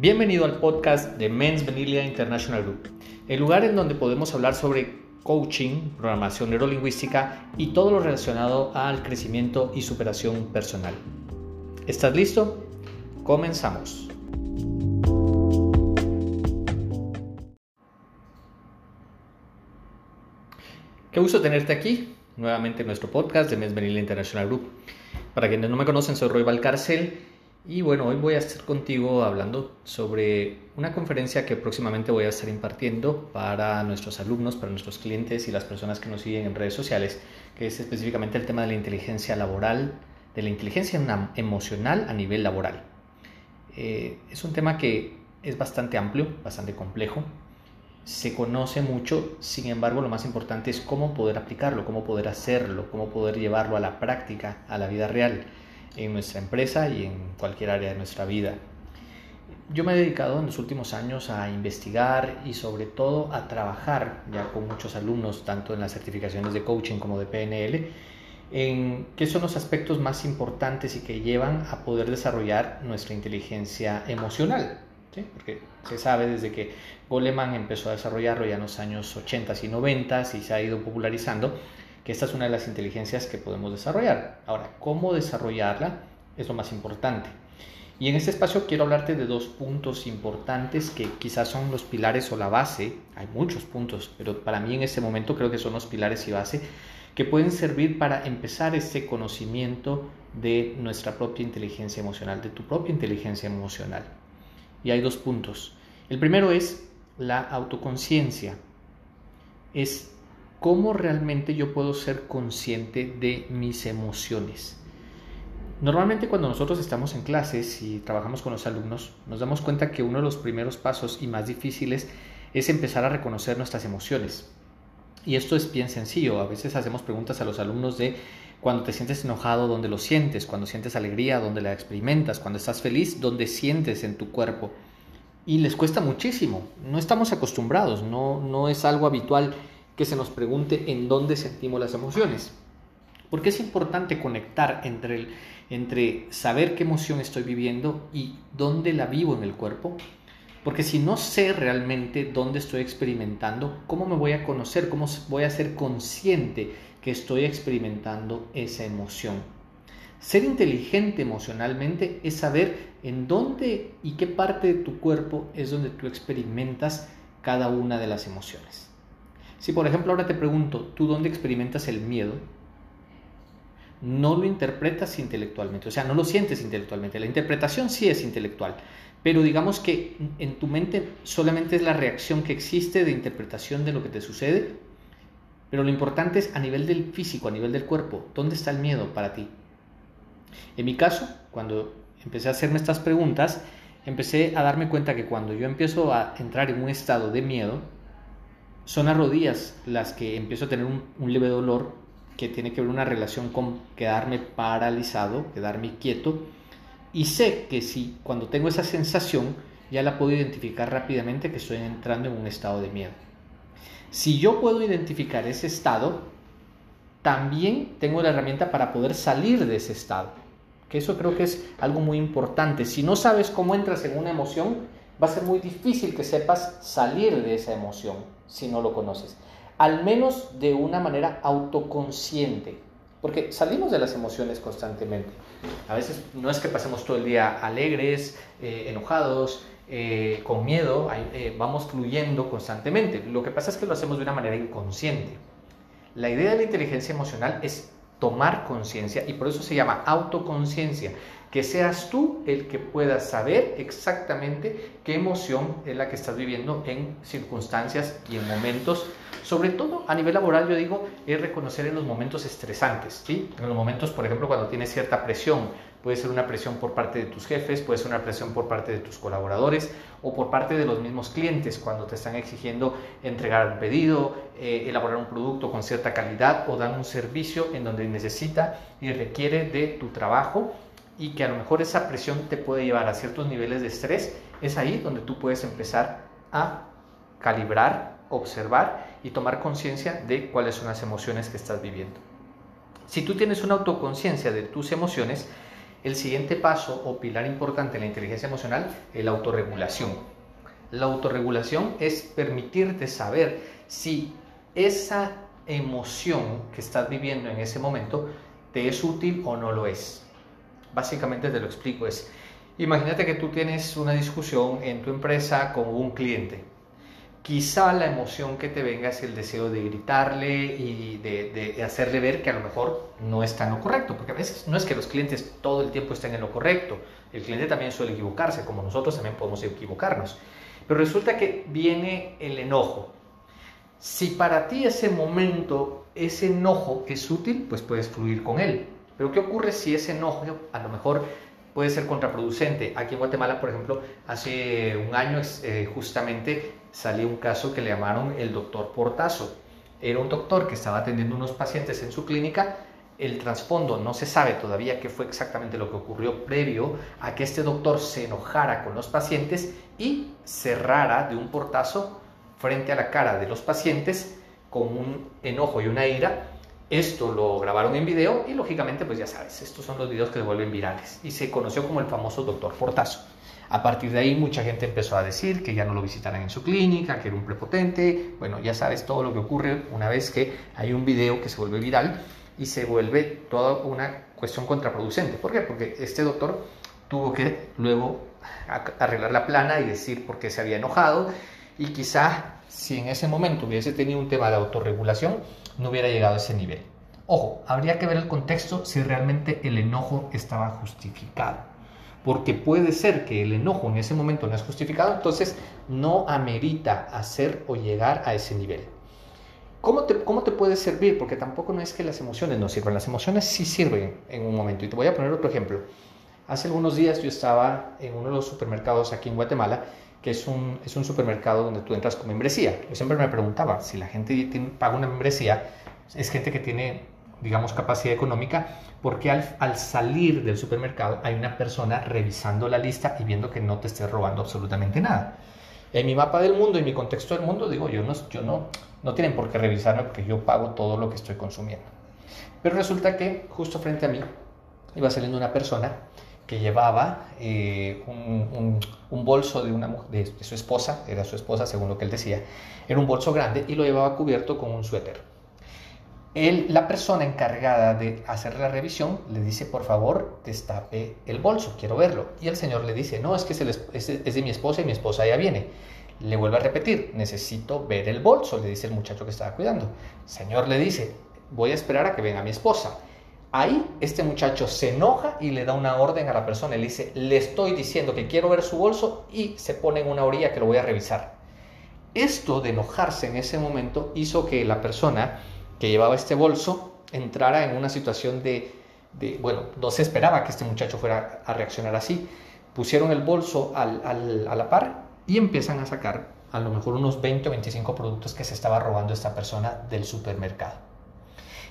Bienvenido al podcast de Men's Vanilla International Group, el lugar en donde podemos hablar sobre coaching, programación neurolingüística y todo lo relacionado al crecimiento y superación personal. ¿Estás listo? Comenzamos. Qué gusto tenerte aquí, nuevamente en nuestro podcast de Men's Vanilla International Group. Para quienes no me conocen, soy Roy Valcárcel y bueno, hoy voy a estar contigo hablando sobre una conferencia que próximamente voy a estar impartiendo para nuestros alumnos, para nuestros clientes y las personas que nos siguen en redes sociales, que es específicamente el tema de la inteligencia laboral, de la inteligencia emocional a nivel laboral. Eh, es un tema que es bastante amplio, bastante complejo, se conoce mucho, sin embargo lo más importante es cómo poder aplicarlo, cómo poder hacerlo, cómo poder llevarlo a la práctica, a la vida real en nuestra empresa y en cualquier área de nuestra vida. Yo me he dedicado en los últimos años a investigar y sobre todo a trabajar ya con muchos alumnos, tanto en las certificaciones de coaching como de PNL, en qué son los aspectos más importantes y que llevan a poder desarrollar nuestra inteligencia emocional. Porque se sabe desde que Goleman empezó a desarrollarlo ya en los años 80 y 90 y se ha ido popularizando, que esta es una de las inteligencias que podemos desarrollar. Ahora, ¿cómo desarrollarla? Es lo más importante. Y en este espacio quiero hablarte de dos puntos importantes que quizás son los pilares o la base. Hay muchos puntos, pero para mí en este momento creo que son los pilares y base que pueden servir para empezar este conocimiento de nuestra propia inteligencia emocional, de tu propia inteligencia emocional. Y hay dos puntos. El primero es la autoconciencia. Es cómo realmente yo puedo ser consciente de mis emociones. Normalmente cuando nosotros estamos en clases y trabajamos con los alumnos, nos damos cuenta que uno de los primeros pasos y más difíciles es empezar a reconocer nuestras emociones. Y esto es bien sencillo. A veces hacemos preguntas a los alumnos de cuando te sientes enojado, ¿dónde lo sientes? Cuando sientes alegría, ¿dónde la experimentas? Cuando estás feliz, ¿dónde sientes en tu cuerpo? Y les cuesta muchísimo. No estamos acostumbrados, no, no es algo habitual que se nos pregunte en dónde sentimos las emociones. Porque es importante conectar entre, el, entre saber qué emoción estoy viviendo y dónde la vivo en el cuerpo. Porque si no sé realmente dónde estoy experimentando, ¿cómo me voy a conocer? ¿Cómo voy a ser consciente que estoy experimentando esa emoción? Ser inteligente emocionalmente es saber en dónde y qué parte de tu cuerpo es donde tú experimentas cada una de las emociones. Si por ejemplo ahora te pregunto, ¿tú dónde experimentas el miedo? No lo interpretas intelectualmente, o sea, no lo sientes intelectualmente. La interpretación sí es intelectual, pero digamos que en tu mente solamente es la reacción que existe de interpretación de lo que te sucede, pero lo importante es a nivel del físico, a nivel del cuerpo, ¿dónde está el miedo para ti? En mi caso, cuando empecé a hacerme estas preguntas, empecé a darme cuenta que cuando yo empiezo a entrar en un estado de miedo, son las rodillas las que empiezo a tener un, leve dolor que tiene que ver una relación con quedarme paralizado, quedarme quieto. Y sé que si cuando tengo esa sensación ya la puedo identificar rápidamente que estoy entrando en un estado de miedo. Si yo puedo identificar ese estado, también tengo la herramienta para poder salir de ese estado. Que eso creo que es algo muy importante. Si no sabes cómo entras en una emoción, va a ser muy difícil que sepas salir de esa emoción si no lo conoces. Al menos de una manera autoconsciente. Porque salimos de las emociones constantemente. A veces no es que pasemos todo el día alegres, eh, enojados, eh, con miedo, eh, vamos fluyendo constantemente. Lo que pasa es que lo hacemos de una manera inconsciente. La idea de la inteligencia emocional es tomar conciencia y por eso se llama autoconciencia que seas tú el que puedas saber exactamente qué emoción es la que estás viviendo en circunstancias y en momentos. Sobre todo a nivel laboral, yo digo, es reconocer en los momentos estresantes, ¿sí? En los momentos, por ejemplo, cuando tienes cierta presión, puede ser una presión por parte de tus jefes, puede ser una presión por parte de tus colaboradores o por parte de los mismos clientes cuando te están exigiendo entregar un pedido, eh, elaborar un producto con cierta calidad o dar un servicio en donde necesita y requiere de tu trabajo y que a lo mejor esa presión te puede llevar a ciertos niveles de estrés, es ahí donde tú puedes empezar a calibrar, observar y tomar conciencia de cuáles son las emociones que estás viviendo. Si tú tienes una autoconciencia de tus emociones, el siguiente paso o pilar importante en la inteligencia emocional es la autorregulación. La autorregulación es permitirte saber si esa emoción que estás viviendo en ese momento te es útil o no lo es. Básicamente te lo explico es, imagínate que tú tienes una discusión en tu empresa con un cliente. Quizá la emoción que te venga es el deseo de gritarle y de, hacerle ver que a lo mejor no está en lo correcto, porque a veces no es que los clientes todo el tiempo estén en lo correcto, el cliente también suele equivocarse, como nosotros también podemos equivocarnos. Pero resulta que viene el enojo. Si para ti ese momento, ese enojo es útil, pues puedes fluir con él. Pero ¿qué ocurre si ese enojo a lo mejor puede ser contraproducente? Aquí en Guatemala, por ejemplo, hace un año eh, justamente salió un caso que le llamaron el doctor Portazo. Era un doctor que estaba atendiendo unos pacientes en su clínica. El trasfondo no se sabe todavía qué fue exactamente lo que ocurrió previo a que este doctor se enojara con los pacientes y cerrara de un portazo frente a la cara de los pacientes con un enojo y una ira esto lo grabaron en video y lógicamente, pues ya sabes, estos son los videos que se vuelven virales y se conoció como el famoso doctor Fortazo. A partir de ahí mucha gente empezó a decir que ya no lo visitaran en su clínica, que era un prepotente. Bueno, ya sabes todo lo que ocurre una vez que hay un video que se vuelve viral y se vuelve toda una cuestión contraproducente. ¿Por qué? Porque este doctor tuvo que luego arreglar la plana y decir por qué se había enojado y quizá si en ese momento hubiese tenido un tema de autorregulación, no hubiera llegado a ese nivel. Ojo, habría que ver el contexto si realmente el enojo estaba justificado. Porque puede ser que el enojo en ese momento no es justificado, entonces no amerita hacer o llegar a ese nivel. ¿Cómo te, ¿Cómo te puede servir? Porque tampoco no es que las emociones no sirvan, las emociones sí sirven en un momento. Y te voy a poner otro ejemplo. Hace algunos días yo estaba en uno de los supermercados aquí en Guatemala que es un, es un supermercado donde tú entras con membresía. Yo siempre me preguntaba, si la gente paga una membresía, es gente que tiene, digamos, capacidad económica, porque al, al, salir del supermercado hay una persona revisando la lista y viendo que no te esté robando absolutamente nada. En mi mapa del mundo y mi contexto del mundo, digo, yo no, yo no, no tienen por qué revisarme porque yo pago todo lo que estoy consumiendo. Pero resulta que justo frente a mí iba saliendo una persona que llevaba eh, un, bolso de, su esposa, era su esposa según lo que él decía, era un bolso grande y lo llevaba cubierto con un suéter. Él, la persona encargada de hacer la revisión le dice, por favor, destape el bolso, quiero verlo. Y el señor le dice, no, es que es, es de mi esposa y mi esposa ya viene. Le vuelve a repetir, necesito ver el bolso, le dice el muchacho que estaba cuidando. El señor le dice, voy a esperar a que venga mi esposa. Ahí este muchacho se enoja y le da una orden a la persona. Le dice, le estoy diciendo que quiero ver su bolso y se pone en una orilla que lo voy a revisar. Esto de enojarse en ese momento hizo que la persona que llevaba este bolso entrara en una situación de, bueno, no se esperaba que este muchacho fuera a reaccionar así. Pusieron el bolso a la par y empiezan a sacar a lo mejor unos 20 o 25 productos que se estaba robando esta persona del supermercado.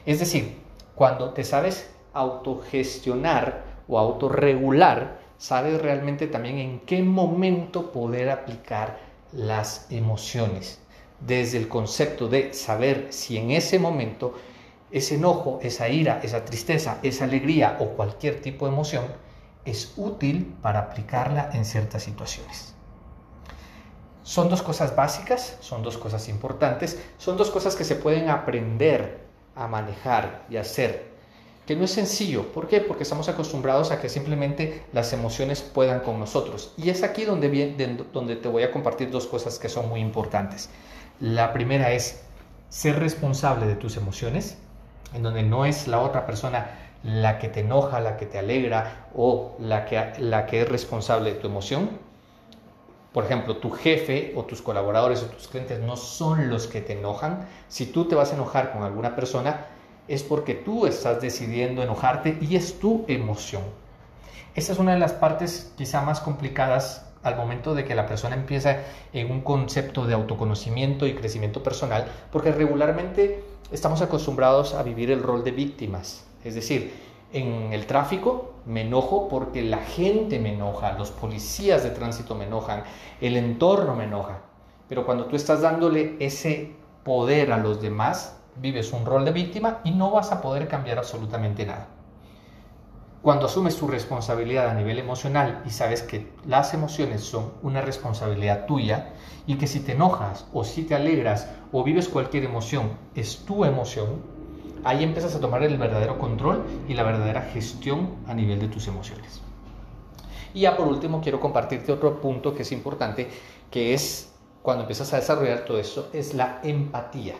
Es decir, cuando te sabes autogestionar o autorregular, sabes realmente también en qué momento poder aplicar las emociones. Desde el concepto de saber si en ese momento ese enojo, esa ira, esa tristeza, esa alegría o cualquier tipo de emoción es útil para aplicarla en ciertas situaciones. Son dos cosas básicas, son dos cosas importantes, son dos cosas que se pueden aprender a manejar y hacer, que no es sencillo. ¿Por qué? Porque estamos acostumbrados a que simplemente las emociones puedan con nosotros. Y es aquí donde, donde te voy a compartir dos cosas que son muy importantes. La primera es ser responsable de tus emociones, en donde no es la otra persona la que te enoja, la que te alegra o la que, la que es responsable de tu emoción, por ejemplo, tu jefe o tus colaboradores o tus clientes no son los que te enojan. Si tú te vas a enojar con alguna persona, es porque tú estás decidiendo enojarte y es tu emoción. Esa es una de las partes quizá más complicadas al momento de que la persona empieza en un concepto de autoconocimiento y crecimiento personal, porque regularmente estamos acostumbrados a vivir el rol de víctimas. Es decir, en el tráfico me enojo porque la gente me enoja, los policías de tránsito me enojan, el entorno me enoja. Pero cuando tú estás dándole ese poder a los demás, vives un rol de víctima y no vas a poder cambiar absolutamente nada. Cuando asumes tu responsabilidad a nivel emocional y sabes que las emociones son una responsabilidad tuya y que si te enojas o si te alegras o vives cualquier emoción es tu emoción, ahí empiezas a tomar el verdadero control y la verdadera gestión a nivel de tus emociones. Y ya por último quiero compartirte otro punto que es importante, que es cuando empiezas a desarrollar todo eso, es la empatía.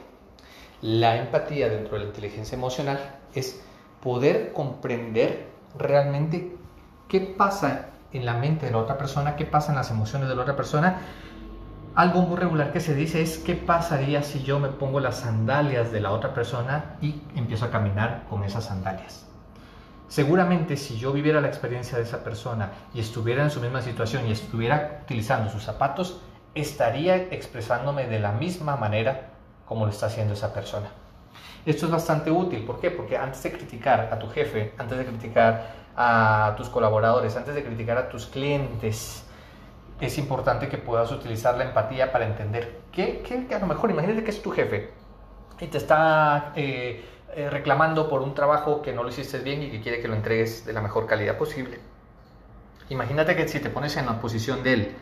La empatía dentro de la inteligencia emocional es poder comprender realmente qué pasa en la mente de la otra persona, qué pasa en las emociones de la otra persona. Algo muy regular que se dice es qué pasaría si yo me pongo las sandalias de la otra persona y empiezo a caminar con esas sandalias. Seguramente si yo viviera la experiencia de esa persona y estuviera en su misma situación y estuviera utilizando sus zapatos, estaría expresándome de la misma manera como lo está haciendo esa persona. Esto es bastante útil, ¿por qué? Porque antes de criticar a tu jefe, antes de criticar a tus colaboradores, antes de criticar a tus clientes, es importante que puedas utilizar la empatía para entender que, que, a lo mejor, imagínate que es tu jefe y te está eh, eh, reclamando por un trabajo que no lo hiciste bien y que quiere que lo entregues de la mejor calidad posible. Imagínate que si te pones en la posición de él,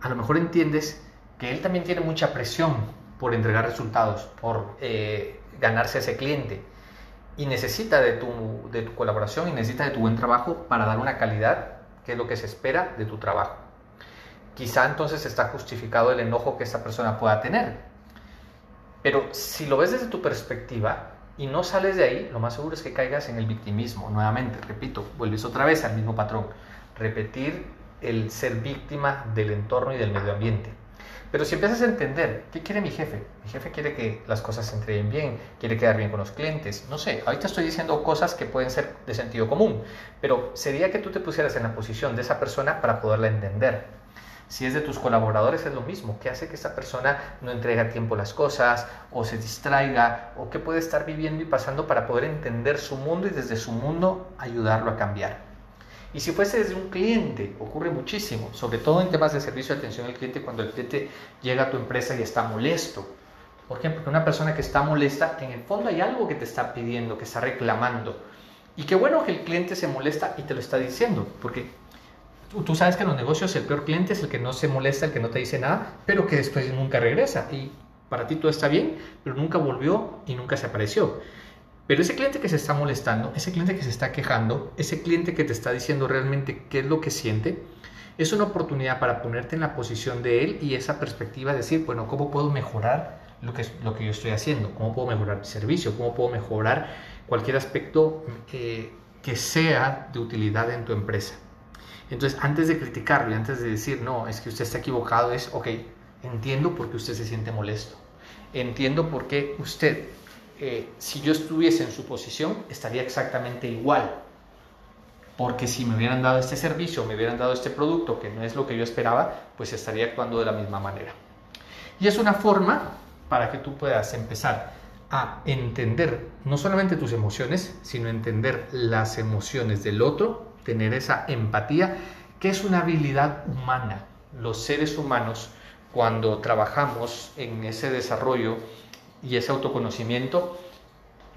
a lo mejor entiendes que él también tiene mucha presión por entregar resultados, por eh, ganarse a ese cliente y necesita de tu, de tu colaboración y necesita de tu buen trabajo para dar una calidad que es lo que se espera de tu trabajo. Quizá entonces está justificado el enojo que esta persona pueda tener. Pero si lo ves desde tu perspectiva y no sales de ahí, lo más seguro es que caigas en el victimismo. Nuevamente, repito, vuelves otra vez al mismo patrón. Repetir el ser víctima del entorno y del medio ambiente. Pero si empiezas a entender, ¿qué quiere mi jefe? Mi jefe quiere que las cosas se entreguen bien, quiere quedar bien con los clientes. No sé, ahorita estoy diciendo cosas que pueden ser de sentido común, pero sería que tú te pusieras en la posición de esa persona para poderla entender. Si es de tus colaboradores es lo mismo. ¿Qué hace que esa persona no entregue a tiempo las cosas o se distraiga o qué puede estar viviendo y pasando para poder entender su mundo y desde su mundo ayudarlo a cambiar? Y si fuese desde un cliente, ocurre muchísimo, sobre todo en temas de servicio de atención al cliente, cuando el cliente llega a tu empresa y está molesto. ¿Por qué? Porque una persona que está molesta, en el fondo hay algo que te está pidiendo, que está reclamando. Y qué bueno que el cliente se molesta y te lo está diciendo, porque tú, sabes que en los negocios el peor cliente es el que no se molesta, el que no te dice nada, pero que después nunca regresa. Y para ti todo está bien, pero nunca volvió y nunca se apareció. Pero ese cliente que se está molestando, ese cliente que se está quejando, ese cliente que te está diciendo realmente qué es lo que siente, es una oportunidad para ponerte en la posición de él y esa perspectiva de decir, bueno, ¿cómo puedo mejorar lo que, lo que yo estoy haciendo? ¿Cómo puedo mejorar mi servicio? ¿Cómo puedo mejorar cualquier aspecto eh, que sea de utilidad en tu empresa? Entonces, antes de criticarlo antes de decir, no, es que usted está equivocado, es, ok, entiendo por qué usted se siente molesto. Entiendo por qué usted eh, si yo estuviese en su posición, estaría exactamente igual. Porque si me hubieran dado este servicio, me hubieran dado este producto, que no es lo que yo esperaba, pues estaría actuando de la misma manera. Y es una forma para que tú puedas empezar a entender no solamente tus emociones, sino entender las emociones del otro, tener esa empatía, que es una habilidad humana. Los seres humanos, cuando trabajamos en ese desarrollo, y ese autoconocimiento,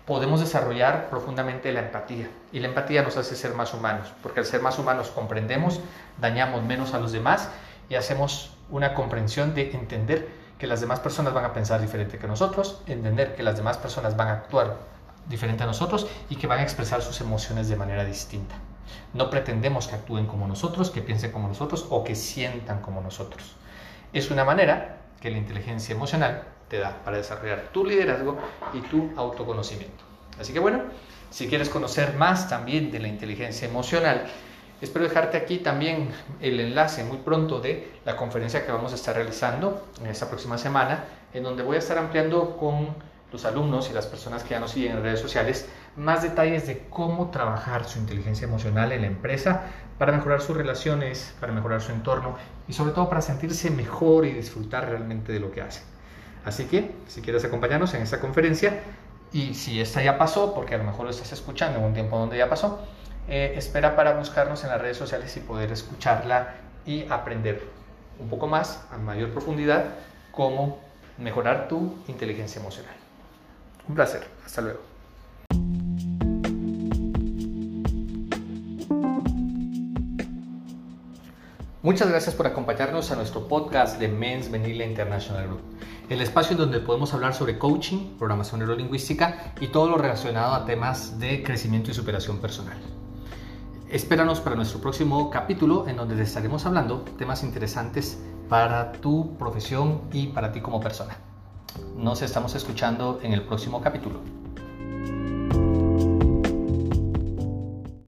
podemos desarrollar profundamente la empatía. Y la empatía nos hace ser más humanos, porque al ser más humanos comprendemos, dañamos menos a los demás y hacemos una comprensión de entender que las demás personas van a pensar diferente que nosotros, entender que las demás personas van a actuar diferente a nosotros y que van a expresar sus emociones de manera distinta. No pretendemos que actúen como nosotros, que piensen como nosotros o que sientan como nosotros. Es una manera que la inteligencia emocional te da para desarrollar tu liderazgo y tu autoconocimiento. Así que bueno, si quieres conocer más también de la inteligencia emocional, espero dejarte aquí también el enlace muy pronto de la conferencia que vamos a estar realizando en esta próxima semana, en donde voy a estar ampliando con los alumnos y las personas que ya nos siguen en redes sociales más detalles de cómo trabajar su inteligencia emocional en la empresa para mejorar sus relaciones, para mejorar su entorno y sobre todo para sentirse mejor y disfrutar realmente de lo que hacen. Así que, si quieres acompañarnos en esta conferencia, y si esta ya pasó, porque a lo mejor lo estás escuchando en un tiempo donde ya pasó, eh, espera para buscarnos en las redes sociales y poder escucharla y aprender un poco más, a mayor profundidad, cómo mejorar tu inteligencia emocional. Un placer, hasta luego. Muchas gracias por acompañarnos a nuestro podcast de Men's Vanilla International Group, el espacio donde podemos hablar sobre coaching, programación neurolingüística y todo lo relacionado a temas de crecimiento y superación personal. Espéranos para nuestro próximo capítulo en donde te estaremos hablando temas interesantes para tu profesión y para ti como persona. Nos estamos escuchando en el próximo capítulo.